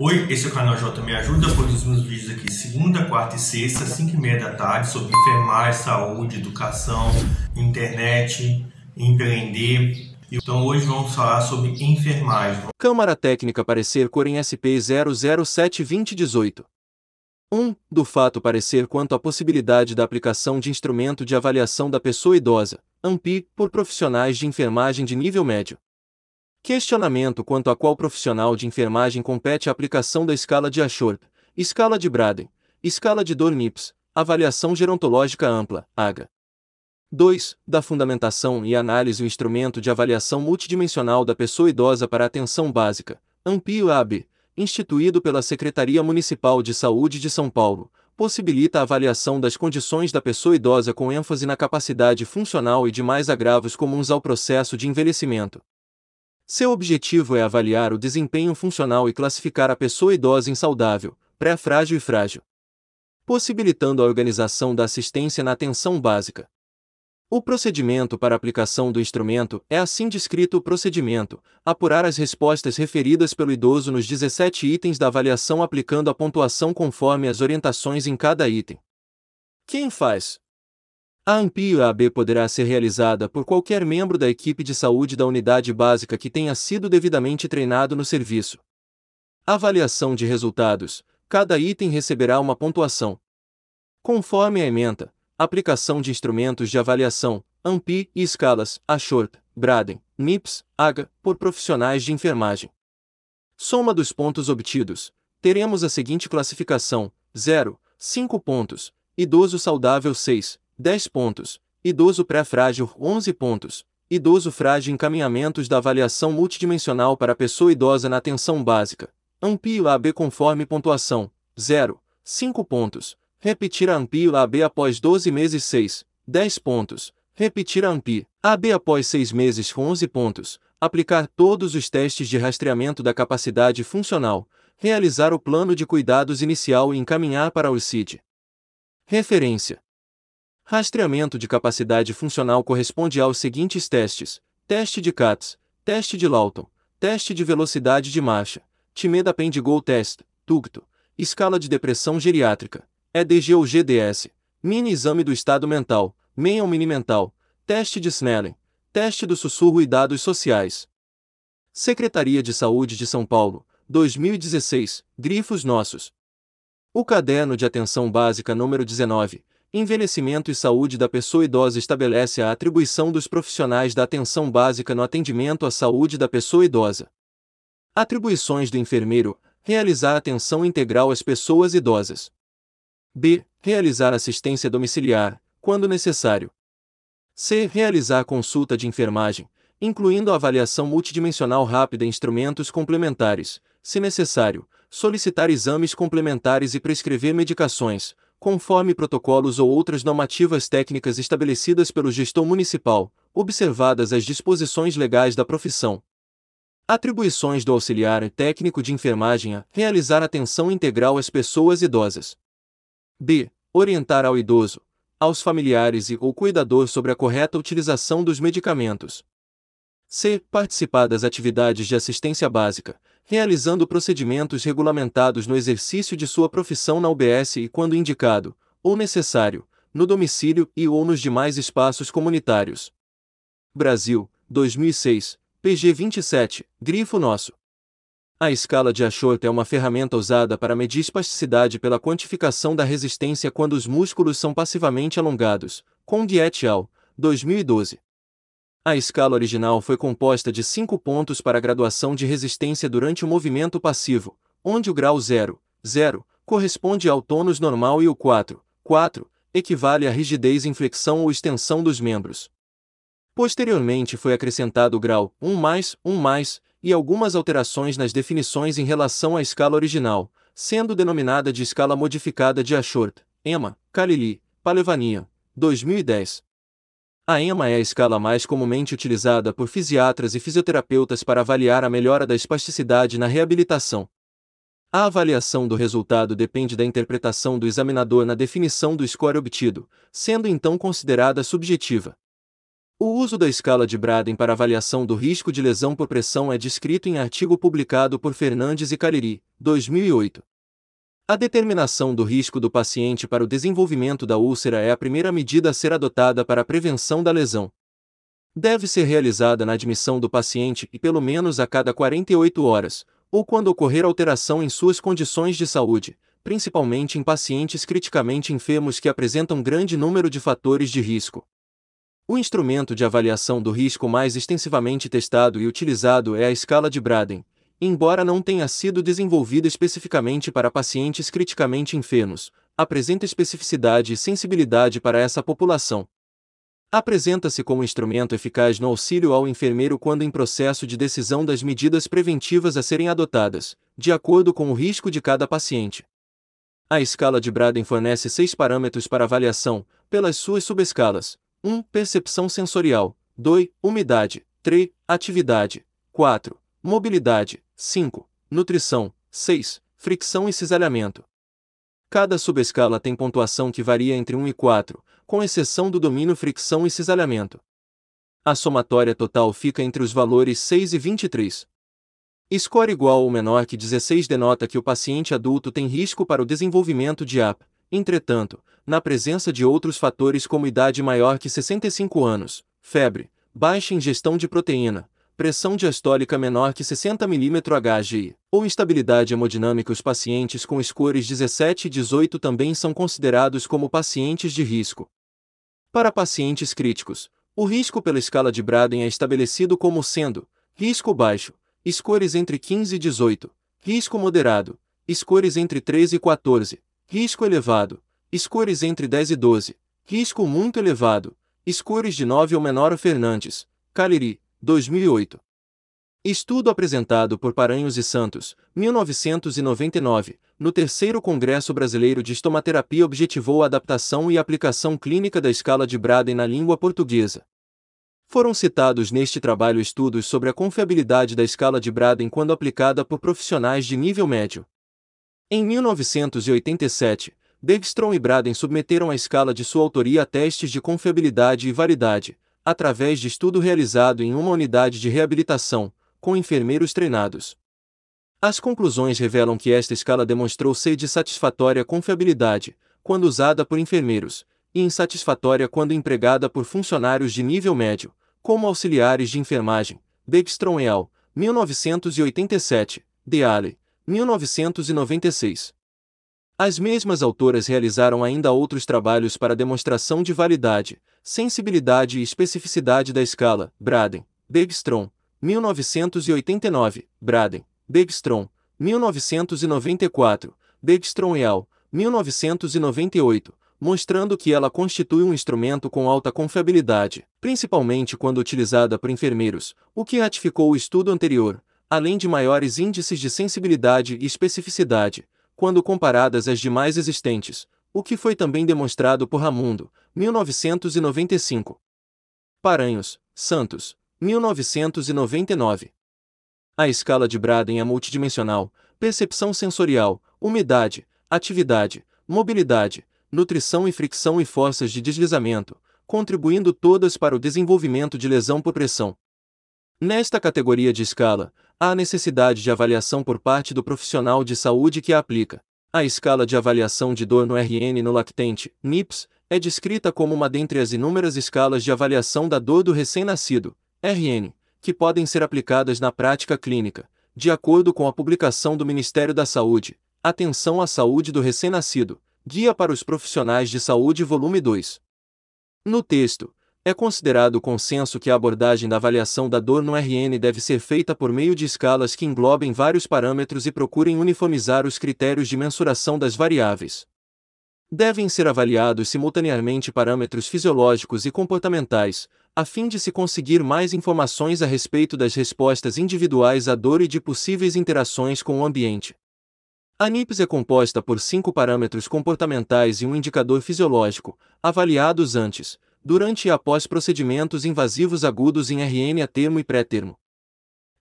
Oi, esse é o canal J Me Ajuda, produzimos vídeos aqui segunda, quarta e sexta, 5 e meia da tarde, sobre enfermagem, saúde, educação, internet, empreender. Então hoje vamos falar sobre enfermagem. Câmara Técnica Parecer Corem SP 007-2018 1. Do fato parecer quanto à possibilidade da aplicação de instrumento de avaliação da pessoa idosa, AMPI, por profissionais de enfermagem de nível médio. Questionamento quanto a qual profissional de enfermagem compete a aplicação da escala de Ashort, escala de Braden, escala de Dornips, avaliação gerontológica ampla, AGA. 2. Da fundamentação e análise o instrumento de avaliação multidimensional da pessoa idosa para atenção básica, AMPI-AB, instituído pela Secretaria Municipal de Saúde de São Paulo, possibilita a avaliação das condições da pessoa idosa com ênfase na capacidade funcional e demais agravos comuns ao processo de envelhecimento. Seu objetivo é avaliar o desempenho funcional e classificar a pessoa idosa em saudável, pré-frágil e frágil, possibilitando a organização da assistência na atenção básica. O procedimento para aplicação do instrumento é assim descrito o procedimento: apurar as respostas referidas pelo idoso nos 17 itens da avaliação aplicando a pontuação conforme as orientações em cada item. Quem faz? A AMPI-AB poderá ser realizada por qualquer membro da equipe de saúde da unidade básica que tenha sido devidamente treinado no serviço. Avaliação de resultados: cada item receberá uma pontuação. Conforme a ementa, aplicação de instrumentos de avaliação, AMPI e escalas, ASHORT, Braden, MIPS, AGA, por profissionais de enfermagem. Soma dos pontos obtidos. Teremos a seguinte classificação: 0, 5 pontos, idoso saudável 6, 10 pontos, idoso pré-frágil 11 pontos, idoso frágil encaminhamentos da avaliação multidimensional para pessoa idosa na atenção básica. AMPI AB conforme pontuação: 0, 5 pontos, Repetir a AMPI AB após 12 meses 6, 10 pontos. Repetir a AMPI AB após 6 meses 11 pontos. Aplicar todos os testes de rastreamento da capacidade funcional. Realizar o plano de cuidados inicial e encaminhar para o CID. Referência: Rastreamento de capacidade funcional corresponde aos seguintes testes: teste de CATS, teste de Lawton, teste de velocidade de marcha, Timeda Pendigol Test, TUGTO, escala de depressão geriátrica, EDG ou GDS, mini exame do estado mental, MEN ou mini mental, teste de Snellen, teste do sussurro e dados sociais. Secretaria de Saúde de São Paulo, 2016, grifos nossos. O caderno de atenção básica número 19, Envelhecimento e Saúde da Pessoa Idosa estabelece a atribuição dos profissionais da atenção básica no atendimento à saúde da pessoa idosa. Atribuições do enfermeiro: realizar atenção integral às pessoas idosas. B. Realizar assistência domiciliar, quando necessário. C. Realizar consulta de enfermagem, incluindo avaliação multidimensional rápida e instrumentos complementares, se necessário, solicitar exames complementares e prescrever medicações, conforme protocolos ou outras normativas técnicas estabelecidas pelo gestor municipal, observadas as disposições legais da profissão. Atribuições do auxiliar técnico de enfermagem a realizar atenção integral às pessoas idosas. B. Orientar ao idoso, aos familiares e ou cuidador sobre a correta utilização dos medicamentos. C. Participar das atividades de assistência básica, realizando procedimentos regulamentados no exercício de sua profissão na UBS e quando indicado, ou necessário, no domicílio e ou nos demais espaços comunitários. Brasil, 2006, PG 27, Grifo Nosso. A escala de Ashort é uma ferramenta usada para medir espasticidade pela quantificação da resistência quando os músculos são passivamente alongados, com et al., 2012. A escala original foi composta de 5 pontos para a graduação de resistência durante o movimento passivo, onde o grau 0, 0, corresponde ao tônus normal e o 4, 4, equivale à rigidez em flexão ou extensão dos membros. Posteriormente foi acrescentado o grau 1 mais, 1 mais, e algumas alterações nas definições em relação à escala original, sendo denominada de escala modificada de Ashort, EMA, Kalili, Palevania, 2010. A EMA é a escala mais comumente utilizada por fisiatras e fisioterapeutas para avaliar a melhora da espasticidade na reabilitação. A avaliação do resultado depende da interpretação do examinador na definição do score obtido, sendo então considerada subjetiva. O uso da escala de Braden para avaliação do risco de lesão por pressão é descrito em artigo publicado por Fernandes e Cariri, 2008. A determinação do risco do paciente para o desenvolvimento da úlcera é a primeira medida a ser adotada para a prevenção da lesão. Deve ser realizada na admissão do paciente e pelo menos a cada 48 horas, ou quando ocorrer alteração em suas condições de saúde, principalmente em pacientes criticamente enfermos que apresentam grande número de fatores de risco. O instrumento de avaliação do risco mais extensivamente testado e utilizado é a escala de Braden, embora não tenha sido desenvolvida especificamente para pacientes criticamente enfermos, apresenta especificidade e sensibilidade para essa população. Apresenta-se como instrumento eficaz no auxílio ao enfermeiro quando em processo de decisão das medidas preventivas a serem adotadas, de acordo com o risco de cada paciente. A escala de Braden fornece seis parâmetros para avaliação, pelas suas subescalas, 1. Percepção sensorial. 2. Umidade. 3. Atividade. 4. Mobilidade. 5. Nutrição. 6. Fricção e cisalhamento. Cada subescala tem pontuação que varia entre 1 e 4, com exceção do domínio fricção e cisalhamento. A somatória total fica entre os valores 6 e 23. Score igual ou menor que 16 denota que o paciente adulto tem risco para o desenvolvimento de AP, Entretanto, na presença de outros fatores como idade maior que 65 anos, febre, baixa ingestão de proteína, pressão diastólica menor que 60 mm ou instabilidade hemodinâmica, os pacientes com scores 17 e 18 também são considerados como pacientes de risco. Para pacientes críticos, o risco pela escala de Braden é estabelecido como sendo risco baixo, scores entre 15 e 18, risco moderado, scores entre 13 e 14, risco elevado, scores entre 10 e 12, risco muito elevado, scores de 9 ou menor Fernandes, Caleri, 2008. Estudo apresentado por Paranhos e Santos, 1999, no terceiro Congresso Brasileiro de Estomaterapia objetivou a adaptação e aplicação clínica da escala de Braden na língua portuguesa. Foram citados neste trabalho estudos sobre a confiabilidade da escala de Braden quando aplicada por profissionais de nível médio, em 1987, Bergstrom e Braden submeteram a escala de sua autoria a testes de confiabilidade e validade, através de estudo realizado em uma unidade de reabilitação, com enfermeiros treinados. As conclusões revelam que esta escala demonstrou ser de satisfatória confiabilidade, quando usada por enfermeiros, e insatisfatória quando empregada por funcionários de nível médio, como auxiliares de enfermagem. Bergstrom et al., 1987, Deale, 1996. As mesmas autoras realizaram ainda outros trabalhos para demonstração de validade, sensibilidade e especificidade da escala, Braden, Bergstrom, 1989, Braden, Bergstrom, 1994, Bergstrom et al., 1998, mostrando que ela constitui um instrumento com alta confiabilidade, principalmente quando utilizada por enfermeiros, o que ratificou o estudo anterior, além de maiores índices de sensibilidade e especificidade, quando comparadas às demais existentes, o que foi também demonstrado por Ramundo, 1995. Paranhos, Santos, 1999. A escala de Braden é multidimensional, percepção sensorial, umidade, atividade, mobilidade, nutrição e fricção e forças de deslizamento, contribuindo todas para o desenvolvimento de lesão por pressão. Nesta categoria de escala, há necessidade de avaliação por parte do profissional de saúde que a aplica. A escala de avaliação de dor no RN no lactente, NIPS, é descrita como uma dentre as inúmeras escalas de avaliação da dor do recém-nascido, RN, que podem ser aplicadas na prática clínica, de acordo com a publicação do Ministério da Saúde, Atenção à Saúde do Recém-Nascido, Guia para os Profissionais de Saúde, volume 2. No texto, é considerado consenso que a abordagem da avaliação da dor no RN deve ser feita por meio de escalas que englobem vários parâmetros e procurem uniformizar os critérios de mensuração das variáveis. Devem ser avaliados simultaneamente parâmetros fisiológicos e comportamentais, a fim de se conseguir mais informações a respeito das respostas individuais à dor e de possíveis interações com o ambiente. A NIPS é composta por cinco parâmetros comportamentais e um indicador fisiológico, avaliados antes, durante e após procedimentos invasivos agudos em RN a termo e pré-termo.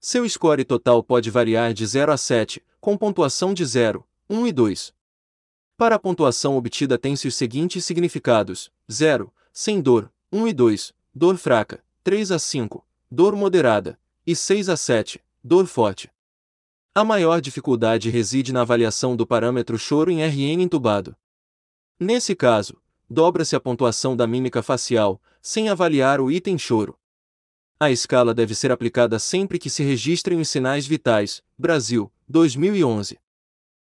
Seu score total pode variar de 0 a 7, com pontuação de 0, 1 e 2. Para a pontuação obtida tem-se os seguintes significados: 0, sem dor, 1 e 2, dor fraca, 3 a 5, dor moderada, e 6 a 7, dor forte. A maior dificuldade reside na avaliação do parâmetro choro em RN entubado. Nesse caso, dobra-se a pontuação da mímica facial, sem avaliar o item choro. A escala deve ser aplicada sempre que se registrem os sinais vitais. Brasil, 2011.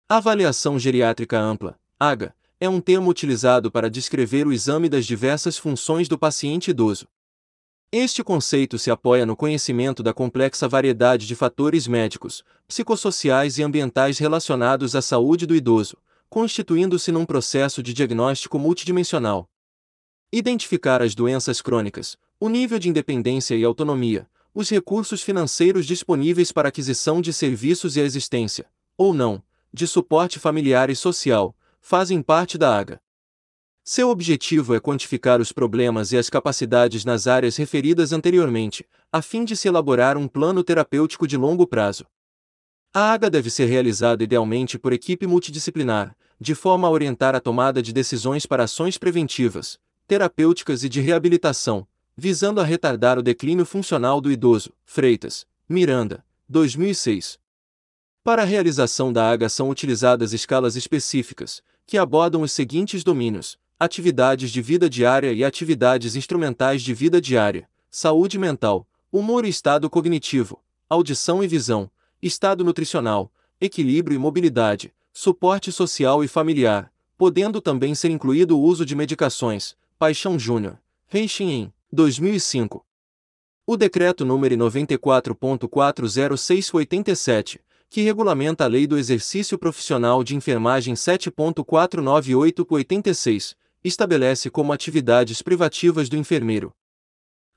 Avaliação geriátrica ampla, AGA, é um termo utilizado para descrever o exame das diversas funções do paciente idoso. Este conceito se apoia no conhecimento da complexa variedade de fatores médicos, psicossociais e ambientais relacionados à saúde do idoso, constituindo-se num processo de diagnóstico multidimensional. Identificar as doenças crônicas, o nível de independência e autonomia, os recursos financeiros disponíveis para aquisição de serviços e a existência, ou não, de suporte familiar e social, fazem parte da AGA. Seu objetivo é quantificar os problemas e as capacidades nas áreas referidas anteriormente, a fim de se elaborar um plano terapêutico de longo prazo. A AGA deve ser realizada idealmente por equipe multidisciplinar, de forma a orientar a tomada de decisões para ações preventivas, terapêuticas e de reabilitação, visando a retardar o declínio funcional do idoso. Freitas, Miranda, 2006. Para a realização da AGA são utilizadas escalas específicas, que abordam os seguintes domínios: atividades de vida diária e atividades instrumentais de vida diária, saúde mental, humor e estado cognitivo, audição e visão, estado nutricional, equilíbrio e mobilidade, suporte social e familiar, podendo também ser incluído o uso de medicações. Paixão Júnior, Reixin 2005. O Decreto número 94.40687, que regulamenta a Lei do Exercício Profissional de Enfermagem 7.498-86, estabelece como atividades privativas do enfermeiro.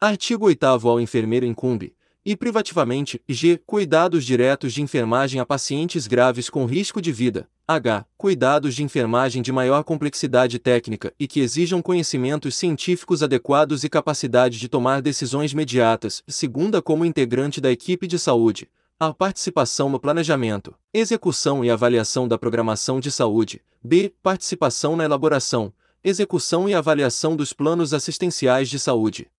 Artigo 8 ao enfermeiro incumbe, e privativamente, g. Cuidados diretos de enfermagem a pacientes graves com risco de vida, h. Cuidados de enfermagem de maior complexidade técnica e que exijam conhecimentos científicos adequados e capacidade de tomar decisões imediatas, segunda como integrante da equipe de saúde, a participação no planejamento, execução e avaliação da programação de saúde, b. Participação na elaboração, execução e avaliação dos planos assistenciais de saúde.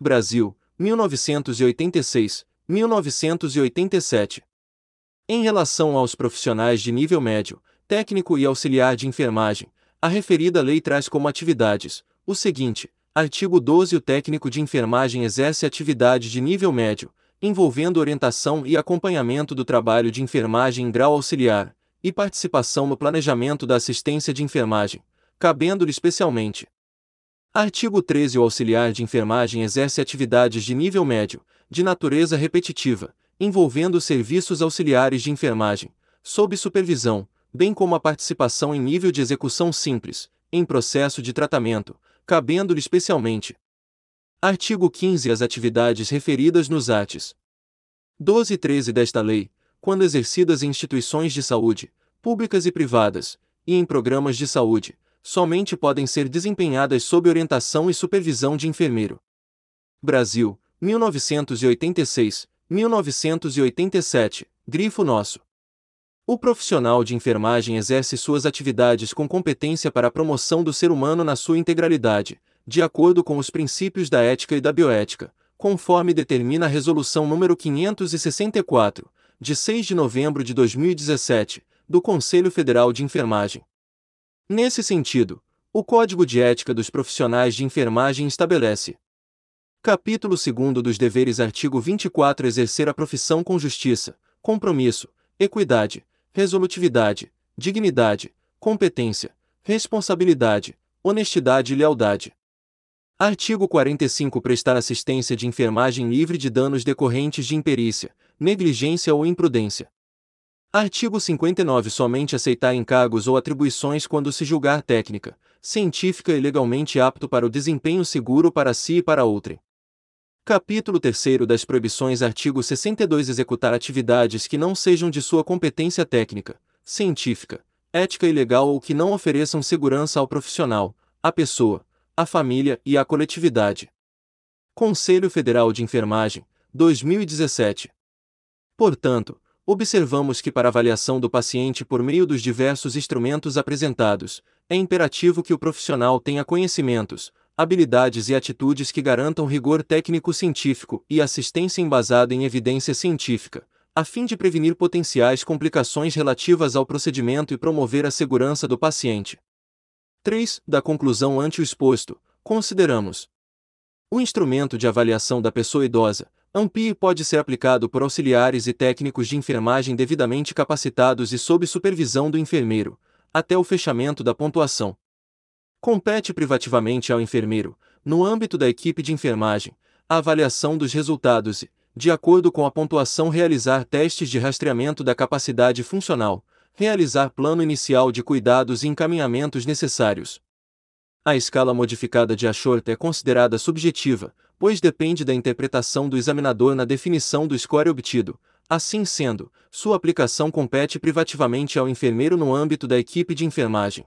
Brasil, 1986, 1987. Em relação aos profissionais de nível médio, técnico e auxiliar de enfermagem, a referida lei traz como atividades o seguinte: artigo 12 O técnico de enfermagem exerce atividade de nível médio, envolvendo orientação e acompanhamento do trabalho de enfermagem em grau auxiliar, e participação no planejamento da assistência de enfermagem, cabendo-lhe especialmente Artigo 13 O auxiliar de enfermagem exerce atividades de nível médio, de natureza repetitiva, envolvendo serviços auxiliares de enfermagem, sob supervisão, bem como a participação em nível de execução simples, em processo de tratamento, cabendo-lhe especialmente. Artigo 15 As atividades referidas nos artes 12 e 13 desta lei, quando exercidas em instituições de saúde, públicas e privadas, e em programas de saúde, somente podem ser desempenhadas sob orientação e supervisão de enfermeiro. Brasil, 1986, 1987, grifo nosso. O profissional de enfermagem exerce suas atividades com competência para a promoção do ser humano na sua integralidade, de acordo com os princípios da ética e da bioética, conforme determina a Resolução nº 564, de 6 de novembro de 2017, do Conselho Federal de Enfermagem. Nesse sentido, o Código de Ética dos Profissionais de Enfermagem estabelece. Capítulo 2 dos Deveres, artigo 24 Exercer a profissão com justiça, compromisso, equidade, resolutividade, dignidade, competência, responsabilidade, honestidade e lealdade. Artigo 45 Prestar assistência de enfermagem livre de danos decorrentes de imperícia, negligência ou imprudência. Artigo 59 Somente aceitar encargos ou atribuições quando se julgar técnica, científica e legalmente apto para o desempenho seguro para si e para outrem. Capítulo 3 das Proibições Artigo 62 Executar atividades que não sejam de sua competência técnica, científica, ética e legal ou que não ofereçam segurança ao profissional, à pessoa, à família e à coletividade. Conselho Federal de Enfermagem, 2017. Portanto, observamos que para avaliação do paciente por meio dos diversos instrumentos apresentados, é imperativo que o profissional tenha conhecimentos, habilidades e atitudes que garantam rigor técnico-científico e assistência embasada em evidência científica, a fim de prevenir potenciais complicações relativas ao procedimento e promover a segurança do paciente. 3. Da conclusão ante o exposto, consideramos o instrumento de avaliação da pessoa idosa, AMPI pode ser aplicado por auxiliares e técnicos de enfermagem devidamente capacitados e sob supervisão do enfermeiro, até o fechamento da pontuação. Compete privativamente ao enfermeiro, no âmbito da equipe de enfermagem, a avaliação dos resultados e, de acordo com a pontuação, realizar testes de rastreamento da capacidade funcional, realizar plano inicial de cuidados e encaminhamentos necessários. A escala modificada de Ashort é considerada subjetiva, pois depende da interpretação do examinador na definição do score obtido. Assim sendo, sua aplicação compete privativamente ao enfermeiro no âmbito da equipe de enfermagem.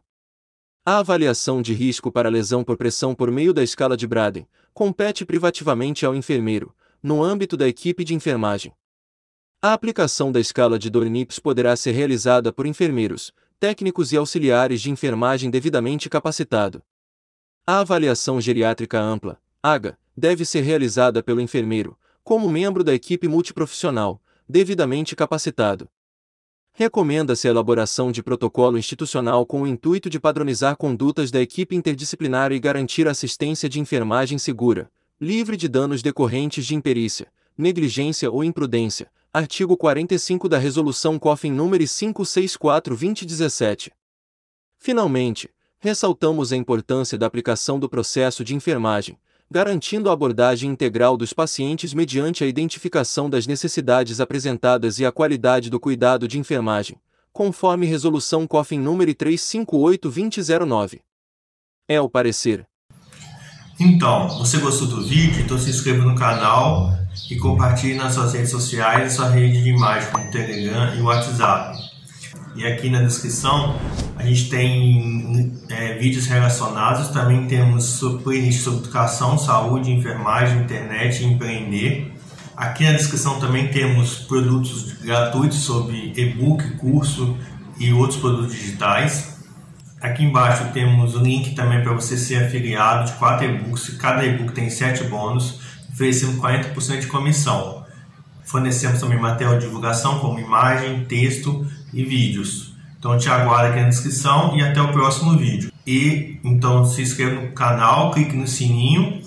A avaliação de risco para lesão por pressão por meio da escala de Braden compete privativamente ao enfermeiro, no âmbito da equipe de enfermagem. A aplicação da escala de Dornips poderá ser realizada por enfermeiros, técnicos e auxiliares de enfermagem devidamente capacitado. A avaliação geriátrica ampla, AGA, deve ser realizada pelo enfermeiro, como membro da equipe multiprofissional, devidamente capacitado. Recomenda-se a elaboração de protocolo institucional com o intuito de padronizar condutas da equipe interdisciplinar e garantir assistência de enfermagem segura, livre de danos decorrentes de imperícia, negligência ou imprudência. Artigo 45 da Resolução COFIN nº 564-2017. Finalmente, ressaltamos a importância da aplicação do processo de enfermagem, garantindo a abordagem integral dos pacientes mediante a identificação das necessidades apresentadas e a qualidade do cuidado de enfermagem, conforme Resolução COFIN número 358-2009. É o parecer. Então, você gostou do vídeo? Então se inscreva no canal e compartilhe nas suas redes sociais e sua rede de imagem como Telegram e WhatsApp. E aqui na descrição a gente tem é, vídeos relacionados, também temos playlist sobre educação, saúde, enfermagem, internet e empreender. Aqui na descrição também temos produtos gratuitos sobre e-book, curso e outros produtos digitais. Aqui embaixo temos o link também para você ser afiliado de quatro e-books. Cada e-book tem 7 bônus, oferecendo 40% de comissão. Fornecemos também material de divulgação como imagem, texto e vídeos. Então te aguardo aqui na descrição e até o próximo vídeo. E então se inscreva no canal, clique no sininho